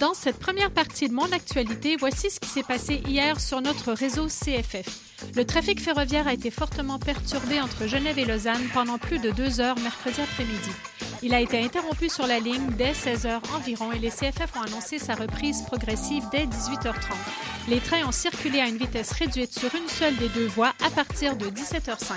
Dans cette première partie de mon actualité, voici ce qui s'est passé hier sur notre réseau CFF. Le trafic ferroviaire a été fortement perturbé entre Genève et Lausanne pendant plus de deux heures mercredi après-midi. Il a été interrompu sur la ligne dès 16 heures environ et les CFF ont annoncé sa reprise progressive dès 18h30. Les trains ont circulé à une vitesse réduite sur une seule des deux voies à partir de 17h05.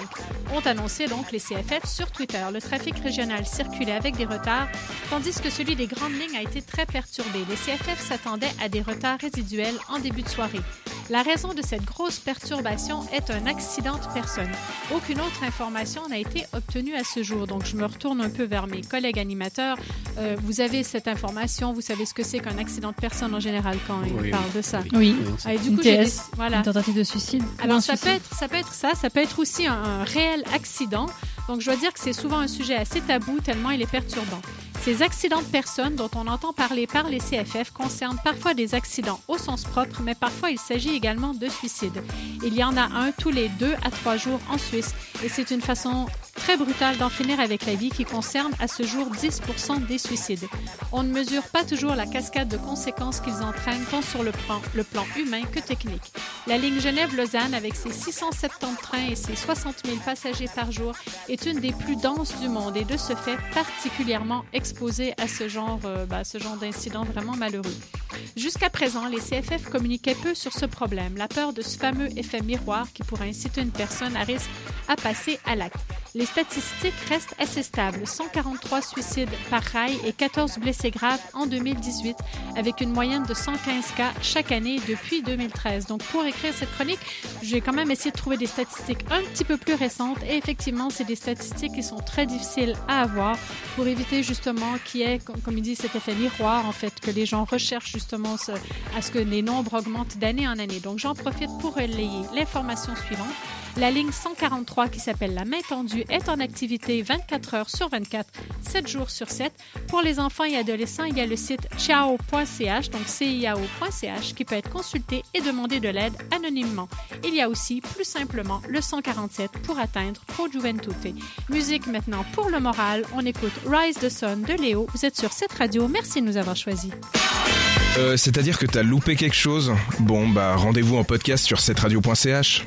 Ont annoncé donc les CFF sur Twitter. Le trafic régional circulait avec des retards, tandis que celui des grandes lignes a été très perturbé. Les CFF s'attendaient à des retards résiduels en début de soirée. La raison de cette grosse perturbation est un accident de personne. Aucune autre information n'a été obtenue à ce jour. Donc, je me retourne un peu vers mes collègues animateurs. Euh, vous avez cette information, vous savez ce que c'est qu'un accident de personne en général quand ils parlent de ça. Oui. Ah, et du Une coup, TS, déc- voilà. Une tentative de suicide. Alors ça peut être ça peut être ça, ça peut être aussi un, un réel accident. Donc je dois dire que c'est souvent un sujet assez tabou tellement il est perturbant. Ces accidents de personnes dont on entend parler par les CFF concernent parfois des accidents au sens propre, mais parfois il s'agit également de suicides. Il y en a un tous les deux à trois jours en Suisse et c'est une façon très brutale d'en finir avec la vie qui concerne à ce jour 10% des suicides. On ne mesure pas toujours la cascade de conséquences qu'ils entraînent tant sur le plan, le plan humain que technique. La ligne Genève-Lausanne, avec ses 670 trains et ses 60 000 passagers par jour, est une des plus denses du monde et de ce fait particulièrement exposée à ce genre, euh, bah, ce genre d'incident vraiment malheureux. Jusqu'à présent, les CFF communiquaient peu sur ce problème, la peur de ce fameux effet miroir qui pourrait inciter une personne à risque à passer à l'acte. Les statistiques restent assez stables, 143 suicides par rail et 14 blessés graves en 2018, avec une moyenne de 115 cas chaque année depuis 2013. Donc pour écrire cette chronique, j'ai quand même essayé de trouver des statistiques un petit peu plus récentes et effectivement, c'est des statistiques qui sont très difficiles à avoir pour éviter justement qu'il y ait, comme, il dit, cet effet miroir, en fait, que les gens recherchent justement à ce que les nombres augmentent d'année en année. Donc j'en profite pour relayer l'information suivante. La ligne 143 qui s'appelle la main tendue est en activité 24 heures sur 24, 7 jours sur 7. Pour les enfants et adolescents, il y a le site ciao.ch, donc ciao.ch, qui peut être consulté et demander de l'aide anonymement. Il y a aussi, plus simplement, le 147 pour atteindre Pro Juventute. Musique maintenant pour le moral. On écoute Rise the Sun de Léo. Vous êtes sur cette radio. Merci de nous avoir choisis. Euh, C'est-à-dire que t'as loupé quelque chose? Bon, bah rendez-vous en podcast sur cetteradio.ch.